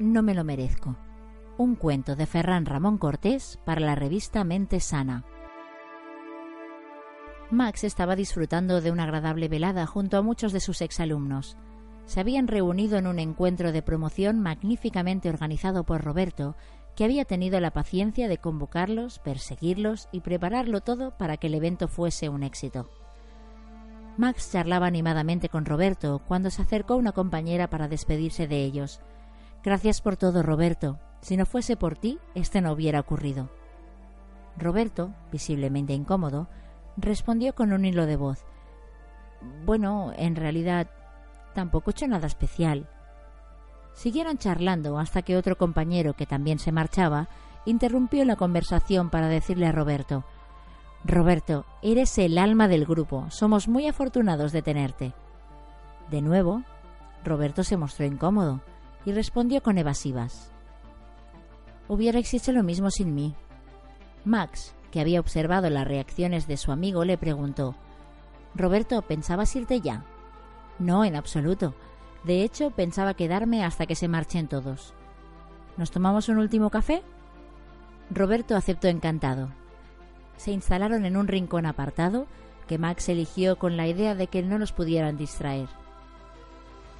No me lo merezco. Un cuento de Ferran Ramón Cortés para la revista Mente Sana. Max estaba disfrutando de una agradable velada junto a muchos de sus exalumnos. Se habían reunido en un encuentro de promoción magníficamente organizado por Roberto, que había tenido la paciencia de convocarlos, perseguirlos y prepararlo todo para que el evento fuese un éxito. Max charlaba animadamente con Roberto cuando se acercó una compañera para despedirse de ellos. Gracias por todo, Roberto. Si no fuese por ti, este no hubiera ocurrido. Roberto, visiblemente incómodo, respondió con un hilo de voz. Bueno, en realidad, tampoco he hecho nada especial. Siguieron charlando hasta que otro compañero, que también se marchaba, interrumpió la conversación para decirle a Roberto Roberto, eres el alma del grupo. Somos muy afortunados de tenerte. De nuevo, Roberto se mostró incómodo y respondió con evasivas. Hubiera existido lo mismo sin mí. Max, que había observado las reacciones de su amigo, le preguntó Roberto, ¿pensabas irte ya? No, en absoluto. De hecho, pensaba quedarme hasta que se marchen todos. ¿Nos tomamos un último café? Roberto aceptó encantado. Se instalaron en un rincón apartado que Max eligió con la idea de que no los pudieran distraer.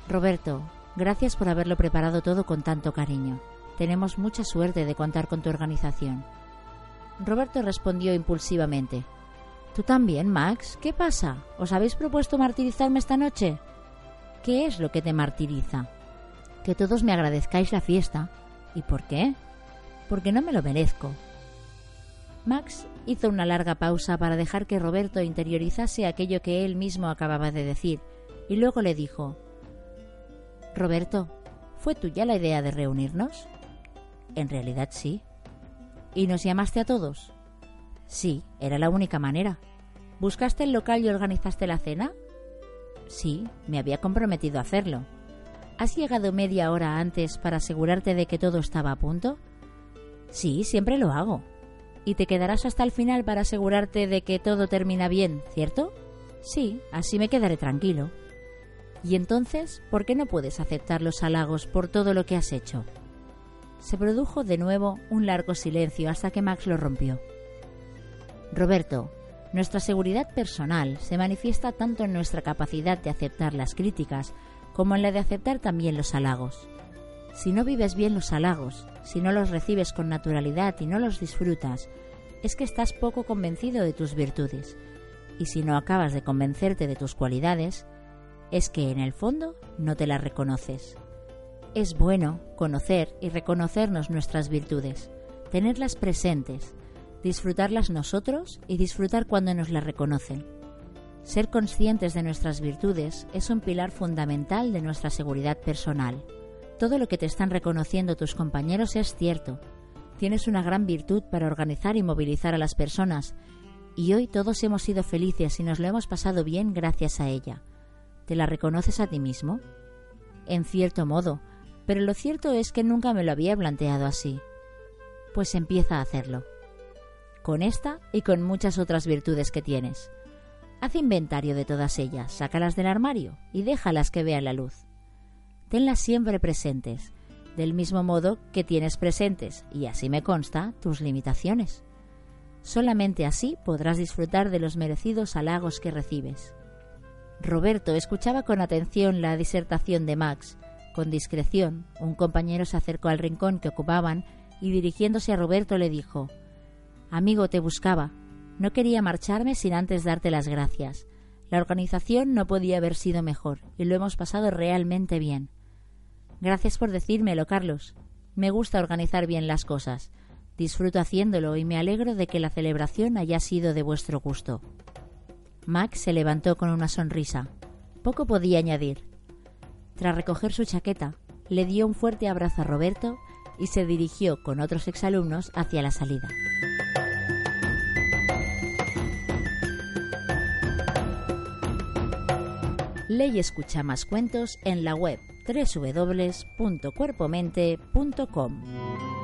Roberto, Gracias por haberlo preparado todo con tanto cariño. Tenemos mucha suerte de contar con tu organización. Roberto respondió impulsivamente. ¿Tú también, Max? ¿Qué pasa? ¿Os habéis propuesto martirizarme esta noche? ¿Qué es lo que te martiriza? Que todos me agradezcáis la fiesta. ¿Y por qué? Porque no me lo merezco. Max hizo una larga pausa para dejar que Roberto interiorizase aquello que él mismo acababa de decir, y luego le dijo Roberto, ¿fue tuya la idea de reunirnos? En realidad sí. ¿Y nos llamaste a todos? Sí, era la única manera. ¿Buscaste el local y organizaste la cena? Sí, me había comprometido a hacerlo. ¿Has llegado media hora antes para asegurarte de que todo estaba a punto? Sí, siempre lo hago. ¿Y te quedarás hasta el final para asegurarte de que todo termina bien, cierto? Sí, así me quedaré tranquilo. Y entonces, ¿por qué no puedes aceptar los halagos por todo lo que has hecho? Se produjo de nuevo un largo silencio hasta que Max lo rompió. Roberto, nuestra seguridad personal se manifiesta tanto en nuestra capacidad de aceptar las críticas como en la de aceptar también los halagos. Si no vives bien los halagos, si no los recibes con naturalidad y no los disfrutas, es que estás poco convencido de tus virtudes. Y si no acabas de convencerte de tus cualidades, es que en el fondo no te las reconoces. Es bueno conocer y reconocernos nuestras virtudes, tenerlas presentes, disfrutarlas nosotros y disfrutar cuando nos las reconocen. Ser conscientes de nuestras virtudes es un pilar fundamental de nuestra seguridad personal. Todo lo que te están reconociendo tus compañeros es cierto. Tienes una gran virtud para organizar y movilizar a las personas, y hoy todos hemos sido felices y nos lo hemos pasado bien gracias a ella. ¿Te la reconoces a ti mismo? En cierto modo, pero lo cierto es que nunca me lo había planteado así. Pues empieza a hacerlo. Con esta y con muchas otras virtudes que tienes. Haz inventario de todas ellas, sácalas del armario y déjalas que vean la luz. Tenlas siempre presentes, del mismo modo que tienes presentes, y así me consta, tus limitaciones. Solamente así podrás disfrutar de los merecidos halagos que recibes. Roberto escuchaba con atención la disertación de Max. Con discreción, un compañero se acercó al rincón que ocupaban y dirigiéndose a Roberto le dijo Amigo, te buscaba. No quería marcharme sin antes darte las gracias. La organización no podía haber sido mejor y lo hemos pasado realmente bien. Gracias por decírmelo, Carlos. Me gusta organizar bien las cosas. Disfruto haciéndolo y me alegro de que la celebración haya sido de vuestro gusto. Mac se levantó con una sonrisa. Poco podía añadir. Tras recoger su chaqueta, le dio un fuerte abrazo a Roberto y se dirigió con otros exalumnos hacia la salida. Ley escucha más cuentos en la web www.cuerpomente.com.